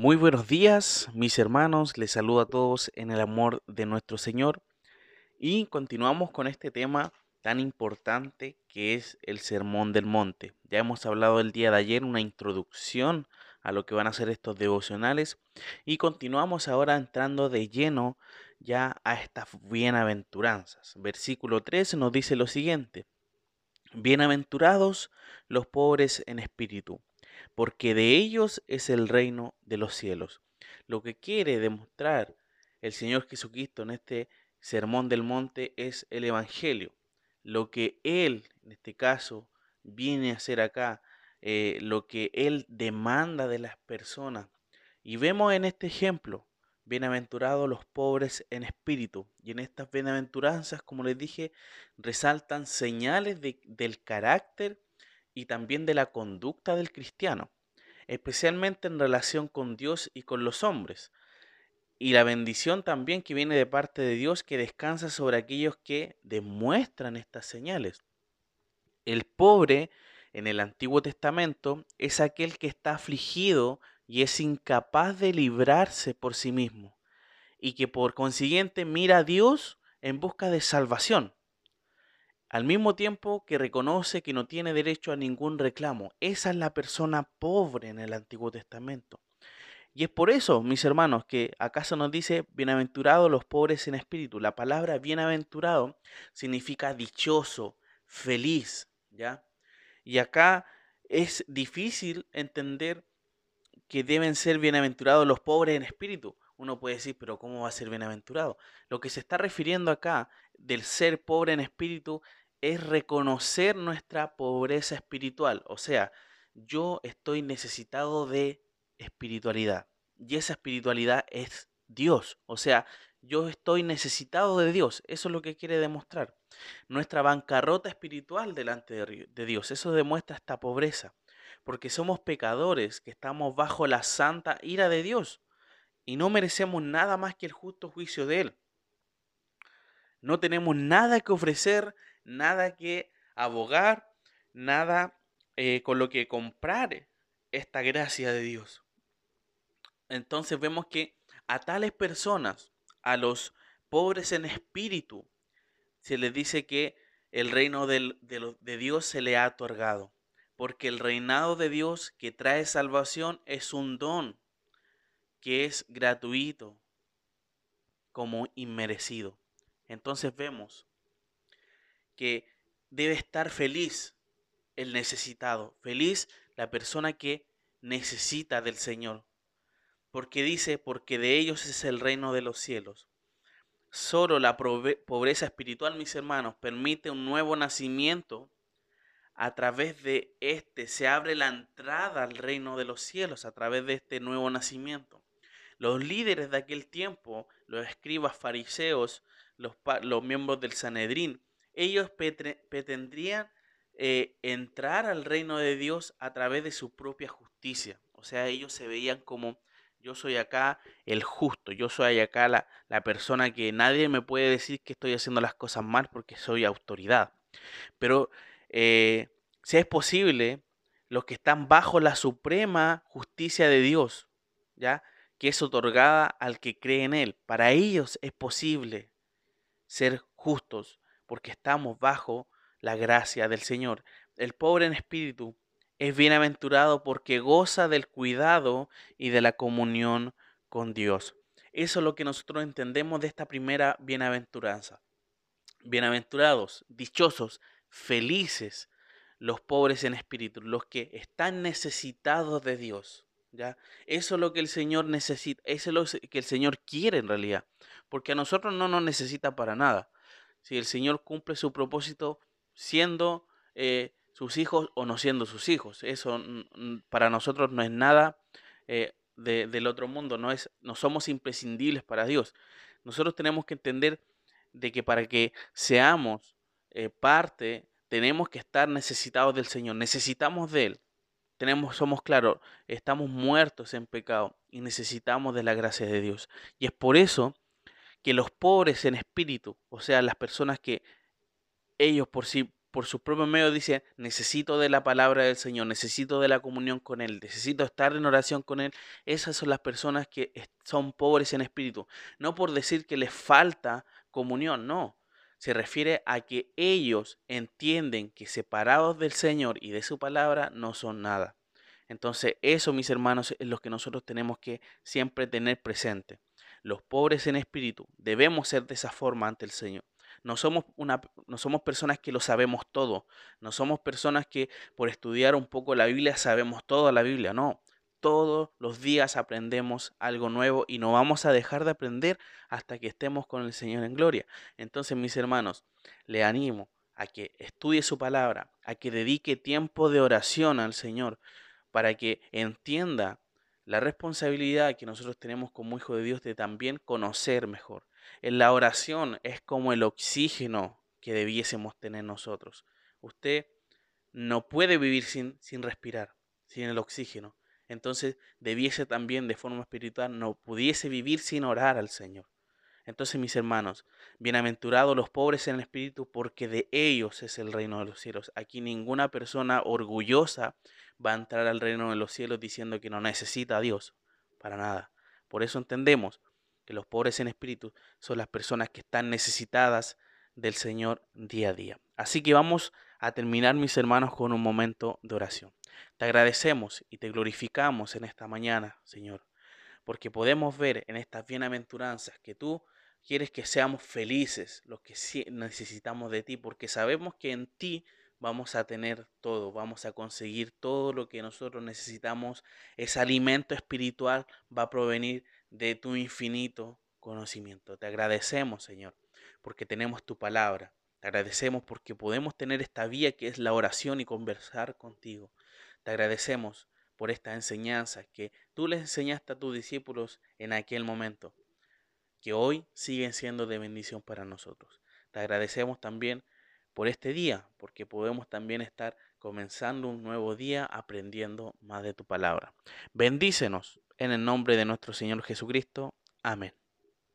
Muy buenos días, mis hermanos. Les saludo a todos en el amor de nuestro Señor. Y continuamos con este tema tan importante que es el Sermón del Monte. Ya hemos hablado el día de ayer una introducción a lo que van a ser estos devocionales y continuamos ahora entrando de lleno ya a estas bienaventuranzas. Versículo 3 nos dice lo siguiente. Bienaventurados los pobres en espíritu, porque de ellos es el reino de los cielos. Lo que quiere demostrar el Señor Jesucristo en este sermón del monte es el Evangelio. Lo que Él, en este caso, viene a hacer acá, eh, lo que Él demanda de las personas. Y vemos en este ejemplo bienaventurados los pobres en espíritu. Y en estas bienaventuranzas, como les dije, resaltan señales del carácter y también de la conducta del cristiano, especialmente en relación con Dios y con los hombres. Y la bendición también que viene de parte de Dios que descansa sobre aquellos que demuestran estas señales. El pobre en el Antiguo Testamento es aquel que está afligido y es incapaz de librarse por sí mismo y que por consiguiente mira a Dios en busca de salvación, al mismo tiempo que reconoce que no tiene derecho a ningún reclamo. Esa es la persona pobre en el Antiguo Testamento. Y es por eso, mis hermanos, que acaso nos dice, bienaventurados los pobres en espíritu. La palabra bienaventurado significa dichoso, feliz, ¿ya? Y acá es difícil entender que deben ser bienaventurados los pobres en espíritu. Uno puede decir, pero ¿cómo va a ser bienaventurado? Lo que se está refiriendo acá del ser pobre en espíritu es reconocer nuestra pobreza espiritual. O sea, yo estoy necesitado de espiritualidad. Y esa espiritualidad es Dios. O sea, yo estoy necesitado de Dios. Eso es lo que quiere demostrar. Nuestra bancarrota espiritual delante de Dios. Eso demuestra esta pobreza porque somos pecadores que estamos bajo la santa ira de Dios y no merecemos nada más que el justo juicio de Él. No tenemos nada que ofrecer, nada que abogar, nada eh, con lo que comprar esta gracia de Dios. Entonces vemos que a tales personas, a los pobres en espíritu, se les dice que el reino de Dios se le ha otorgado porque el reinado de Dios que trae salvación es un don que es gratuito como inmerecido. Entonces vemos que debe estar feliz el necesitado, feliz la persona que necesita del Señor, porque dice, porque de ellos es el reino de los cielos. Solo la pobreza espiritual, mis hermanos, permite un nuevo nacimiento a través de este se abre la entrada al reino de los cielos, a través de este nuevo nacimiento. Los líderes de aquel tiempo, los escribas fariseos, los, los miembros del Sanedrín, ellos pretendrían eh, entrar al reino de Dios a través de su propia justicia. O sea, ellos se veían como yo soy acá el justo, yo soy acá la, la persona que nadie me puede decir que estoy haciendo las cosas mal porque soy autoridad. Pero eh, si es posible, los que están bajo la suprema justicia de Dios, ¿ya? que es otorgada al que cree en Él. Para ellos es posible ser justos porque estamos bajo la gracia del Señor. El pobre en espíritu es bienaventurado porque goza del cuidado y de la comunión con Dios. Eso es lo que nosotros entendemos de esta primera bienaventuranza. Bienaventurados, dichosos, felices los pobres en espíritu, los que están necesitados de Dios. ¿ya? Eso es lo que el Señor necesita, eso es lo que el Señor quiere en realidad, porque a nosotros no nos necesita para nada. Si el Señor cumple su propósito siendo eh, sus hijos o no siendo sus hijos, eso para nosotros no es nada eh, del otro mundo, no, es, somos imprescindibles para Dios. Nosotros tenemos que entender de que para que seamos eh, parte, tenemos que estar necesitados del Señor, necesitamos de Él. Tenemos, somos claros, estamos muertos en pecado y necesitamos de la gracia de Dios. Y es por eso que los pobres en espíritu, o sea, las personas que ellos por sí por sus propios medios dice, necesito de la palabra del Señor, necesito de la comunión con Él, necesito estar en oración con Él, esas son las personas que son pobres en espíritu. No por decir que les falta comunión, no. Se refiere a que ellos entienden que separados del Señor y de su palabra no son nada. Entonces eso, mis hermanos, es lo que nosotros tenemos que siempre tener presente. Los pobres en espíritu debemos ser de esa forma ante el Señor. No somos, una, no somos personas que lo sabemos todo. No somos personas que por estudiar un poco la Biblia sabemos toda la Biblia. No. Todos los días aprendemos algo nuevo y no vamos a dejar de aprender hasta que estemos con el Señor en gloria. Entonces, mis hermanos, le animo a que estudie su palabra, a que dedique tiempo de oración al Señor, para que entienda la responsabilidad que nosotros tenemos como hijo de Dios de también conocer mejor, en la oración es como el oxígeno que debiésemos tener nosotros. Usted no puede vivir sin, sin respirar, sin el oxígeno. Entonces debiese también de forma espiritual, no pudiese vivir sin orar al Señor. Entonces, mis hermanos, bienaventurados los pobres en el espíritu, porque de ellos es el reino de los cielos. Aquí ninguna persona orgullosa va a entrar al reino de los cielos diciendo que no necesita a Dios, para nada. Por eso entendemos que los pobres en espíritu son las personas que están necesitadas del Señor día a día. Así que vamos a terminar, mis hermanos, con un momento de oración. Te agradecemos y te glorificamos en esta mañana, Señor, porque podemos ver en estas bienaventuranzas que tú quieres que seamos felices, los que necesitamos de ti, porque sabemos que en ti vamos a tener todo, vamos a conseguir todo lo que nosotros necesitamos. Ese alimento espiritual va a provenir de tu infinito conocimiento. Te agradecemos, Señor, porque tenemos tu palabra. Te agradecemos porque podemos tener esta vía que es la oración y conversar contigo. Te agradecemos por esta enseñanza que tú les enseñaste a tus discípulos en aquel momento, que hoy siguen siendo de bendición para nosotros. Te agradecemos también por este día, porque podemos también estar comenzando un nuevo día aprendiendo más de tu palabra. Bendícenos en el nombre de nuestro Señor Jesucristo. Amén.